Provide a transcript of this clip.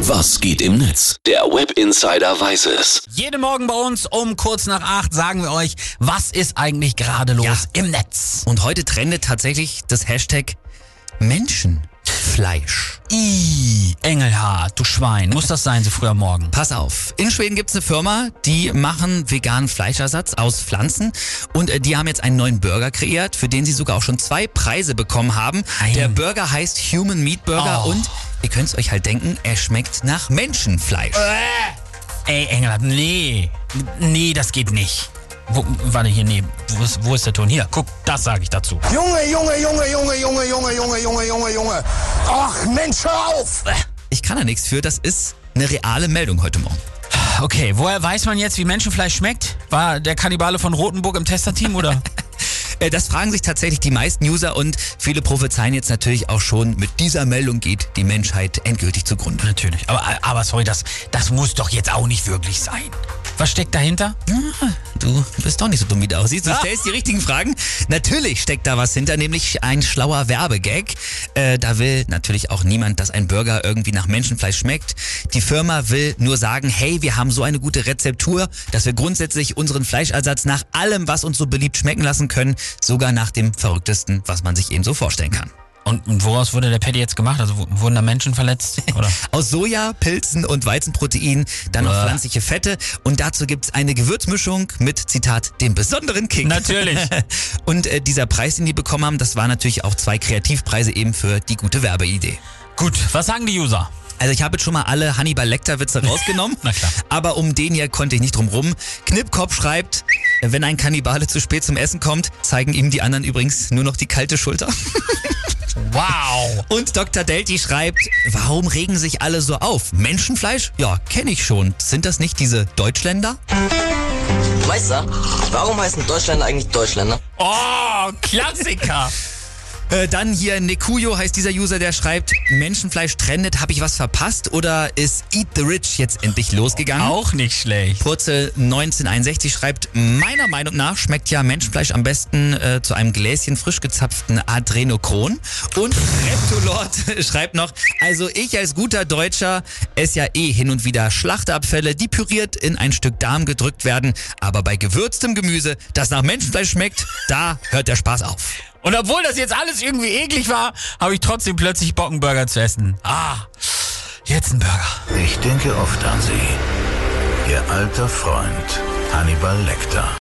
Was geht im Netz? Der Web Insider weiß es. Jeden Morgen bei uns um kurz nach acht sagen wir euch, was ist eigentlich gerade los Ja. im Netz? Und heute trendet tatsächlich das Hashtag Menschenfleisch. I, Engelhard, du Schwein, muss das sein so früh am Morgen? Pass auf, in Schweden gibt's eine Firma, die machen veganen Fleischersatz aus Pflanzen und äh, die haben jetzt einen neuen Burger kreiert, für den sie sogar auch schon zwei Preise bekommen haben. Ei. Der Burger heißt Human Meat Burger Oh. und ihr könnt's euch halt denken, er schmeckt nach Menschenfleisch. Ey, Engelhard, nee, nee, das geht nicht. Wo, warte, hier, nee, wo ist, wo ist der Ton? Hier, guck, das sage ich dazu. Junge, Junge, Junge, Junge, Junge, Junge, Junge, Junge, Junge, Junge. Ach, Mensch, hör auf! Ich kann da nichts für, das ist eine reale Meldung heute Morgen. Okay, woher weiß man jetzt, wie Menschenfleisch schmeckt? War der Kannibale von Rotenburg im Testerteam oder? Äh, Das fragen sich tatsächlich die meisten User und viele prophezeien jetzt natürlich auch schon, mit dieser Meldung geht die Menschheit endgültig zugrunde. Natürlich. Aber, aber sorry, das, das muss doch jetzt auch nicht wirklich sein. Was steckt dahinter? Du bist doch nicht so dumm, wie du aussiehst. Du Ah. stellst die richtigen Fragen. Natürlich steckt da was hinter, nämlich ein schlauer Werbegag. Äh, da will natürlich auch niemand, dass ein Burger irgendwie nach Menschenfleisch schmeckt. Die Firma will nur sagen, hey, wir haben so eine gute Rezeptur, dass wir grundsätzlich unseren Fleischersatz nach allem, was uns so beliebt schmecken lassen können, sogar nach dem verrücktesten, was man sich eben so vorstellen kann. Und, und woraus wurde der Patty jetzt gemacht? Also wurden da Menschen verletzt? Oder? Aus Soja, Pilzen und Weizenprotein, dann noch pflanzliche Fette und dazu gibt's eine Gewürzmischung mit, Zitat, dem besonderen Kick. Natürlich. und äh, dieser Preis, den die bekommen haben, das waren natürlich auch zwei Kreativpreise eben für die gute Werbeidee. Gut, was sagen die User? Also ich habe jetzt schon mal alle Hannibal Lecter Witze rausgenommen. Na klar. Aber um den hier konnte ich nicht drum rum. Knippkopf schreibt, wenn ein Kannibale zu spät zum Essen kommt, zeigen ihm die anderen übrigens nur noch die kalte Schulter. Wow. Und Dr. Delti schreibt, warum regen sich alle so auf? Menschenfleisch? Ja, kenne ich schon. Sind das nicht diese Deutschländer? Meister, warum heißen Deutschländer eigentlich Deutschländer? Oh, Klassiker. Äh, dann hier Nekuyo heißt dieser User, der schreibt, Menschenfleisch trendet, habe ich was verpasst oder ist Eat the Rich jetzt endlich losgegangen? Auch nicht schlecht. Purzel 1961 schreibt, meiner Meinung nach schmeckt ja Menschenfleisch am besten äh, zu einem Gläschen frisch gezapften Adrenochron. Und Reptolord schreibt noch, also ich als guter Deutscher esse ja eh hin und wieder Schlachtabfälle, die püriert in ein Stück Darm gedrückt werden. Aber bei gewürztem Gemüse, das nach Menschenfleisch schmeckt, da hört der Spaß auf. Und obwohl das jetzt alles irgendwie eklig war, habe ich trotzdem plötzlich Bock, einen Burger zu essen. Ah, jetzt ein Burger. Ich denke oft an Sie. Ihr alter Freund Hannibal Lecter.